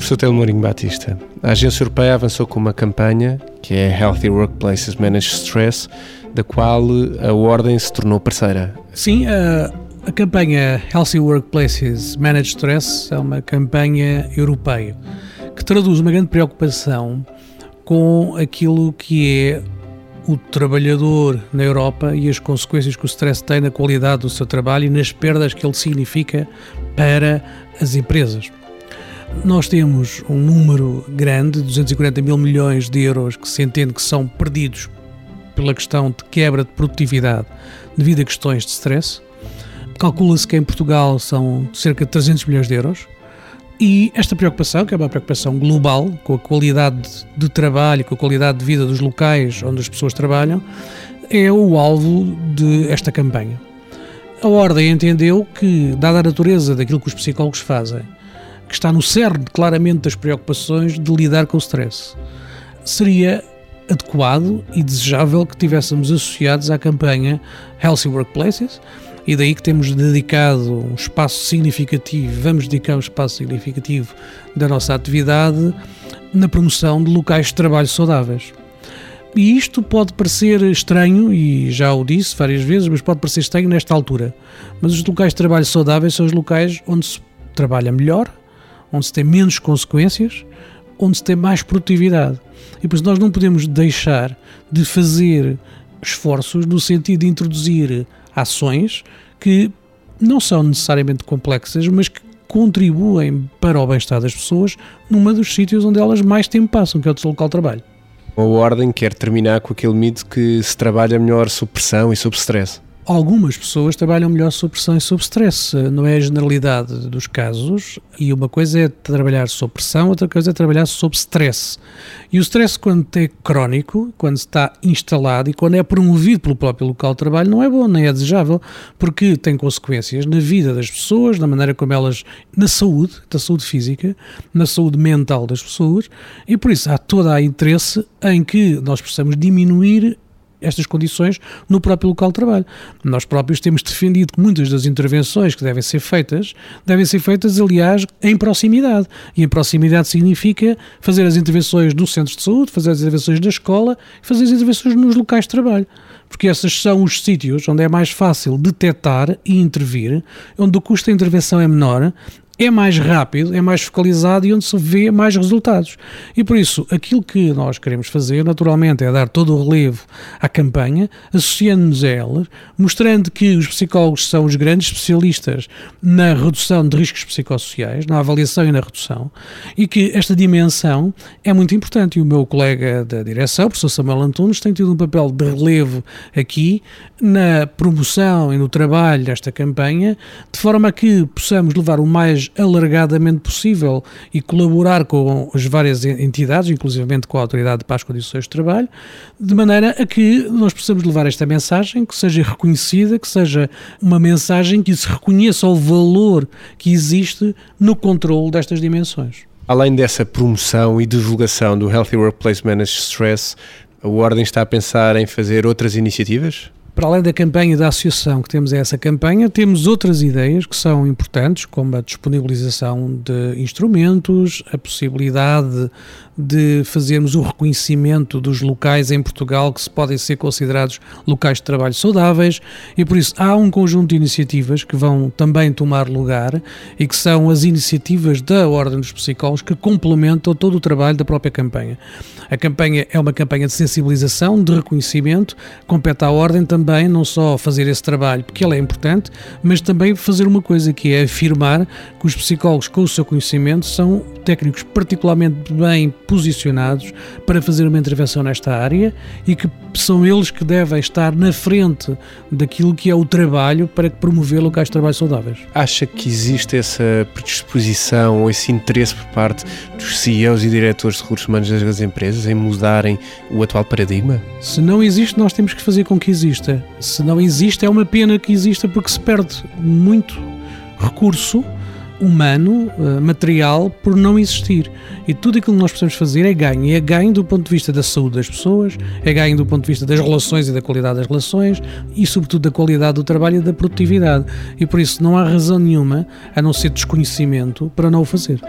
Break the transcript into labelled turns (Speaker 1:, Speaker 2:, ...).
Speaker 1: Professor Telmorinho Batista, a Agência Europeia avançou com uma campanha que é Healthy Workplaces Manage Stress, da qual a Ordem se tornou parceira.
Speaker 2: Sim, a, a campanha Healthy Workplaces Manage Stress é uma campanha europeia que traduz uma grande preocupação com aquilo que é o trabalhador na Europa e as consequências que o stress tem na qualidade do seu trabalho e nas perdas que ele significa para as empresas. Nós temos um número grande, 240 mil milhões de euros, que se entende que são perdidos pela questão de quebra de produtividade devido a questões de stress. Calcula-se que em Portugal são cerca de 300 milhões de euros. E esta preocupação, que é uma preocupação global, com a qualidade de trabalho, com a qualidade de vida dos locais onde as pessoas trabalham, é o alvo desta campanha. A Ordem entendeu que, dada a natureza daquilo que os psicólogos fazem, que está no cerne claramente das preocupações de lidar com o stress. Seria adequado e desejável que tivéssemos associados à campanha Healthy Workplaces e daí que temos dedicado um espaço significativo, vamos dedicar um espaço significativo da nossa atividade na promoção de locais de trabalho saudáveis. E isto pode parecer estranho, e já o disse várias vezes, mas pode parecer estranho nesta altura. Mas os locais de trabalho saudáveis são os locais onde se trabalha melhor, onde se tem menos consequências, onde se tem mais produtividade. E por isso nós não podemos deixar de fazer esforços no sentido de introduzir ações que não são necessariamente complexas, mas que contribuem para o bem-estar das pessoas numa dos sítios onde elas mais tempo passam, que é o seu local de trabalho.
Speaker 1: A ordem quer terminar com aquele mito que se trabalha melhor sob pressão e sob stress
Speaker 2: algumas pessoas trabalham melhor sob pressão e sob stress. Não é a generalidade dos casos. E uma coisa é trabalhar sob pressão, outra coisa é trabalhar sob stress. E o stress, quando é crónico, quando está instalado e quando é promovido pelo próprio local de trabalho, não é bom, nem é desejável, porque tem consequências na vida das pessoas, na maneira como elas. na saúde, da saúde física, na saúde mental das pessoas. E por isso há todo o interesse em que nós possamos diminuir estas condições no próprio local de trabalho. Nós próprios temos defendido que muitas das intervenções que devem ser feitas, devem ser feitas, aliás, em proximidade. E em proximidade significa fazer as intervenções no centro de saúde, fazer as intervenções na escola, fazer as intervenções nos locais de trabalho. Porque esses são os sítios onde é mais fácil detectar e intervir, onde o custo da intervenção é menor é mais rápido, é mais focalizado e onde se vê mais resultados. E por isso, aquilo que nós queremos fazer, naturalmente, é dar todo o relevo à campanha, associando-nos a ela, mostrando que os psicólogos são os grandes especialistas na redução de riscos psicossociais, na avaliação e na redução, e que esta dimensão é muito importante. E o meu colega da direção, o professor Samuel Antunes, tem tido um papel de relevo aqui na promoção e no trabalho desta campanha, de forma a que possamos levar o mais alargadamente possível e colaborar com as várias entidades, inclusivamente com a Autoridade para as Condições de Trabalho, de maneira a que nós possamos levar esta mensagem, que seja reconhecida, que seja uma mensagem que se reconheça o valor que existe no controle destas dimensões.
Speaker 1: Além dessa promoção e divulgação do Healthy Workplace Managed Stress, a Ordem está a pensar em fazer outras iniciativas?
Speaker 2: Para além da campanha da associação que temos essa campanha, temos outras ideias que são importantes, como a disponibilização de instrumentos, a possibilidade de fazermos o reconhecimento dos locais em Portugal que se podem ser considerados locais de trabalho saudáveis e por isso há um conjunto de iniciativas que vão também tomar lugar e que são as iniciativas da Ordem dos Psicólogos que complementam todo o trabalho da própria campanha. A campanha é uma campanha de sensibilização, de reconhecimento, compete à Ordem também não só fazer esse trabalho, porque ele é importante, mas também fazer uma coisa que é afirmar que os psicólogos com o seu conhecimento são técnicos particularmente bem posicionados para fazer uma intervenção nesta área e que são eles que devem estar na frente daquilo que é o trabalho para promover locais de trabalho saudáveis.
Speaker 1: Acha que existe essa predisposição ou esse interesse por parte dos CEOs e diretores de recursos humanos das empresas em mudarem o atual paradigma?
Speaker 2: Se não existe, nós temos que fazer com que exista. Se não existe, é uma pena que exista porque se perde muito recurso humano, uh, material, por não existir. E tudo aquilo que nós precisamos fazer é ganho. E é ganho do ponto de vista da saúde das pessoas, é ganho do ponto de vista das relações e da qualidade das relações e, sobretudo, da qualidade do trabalho e da produtividade. E por isso não há razão nenhuma, a não ser desconhecimento, para não o fazer.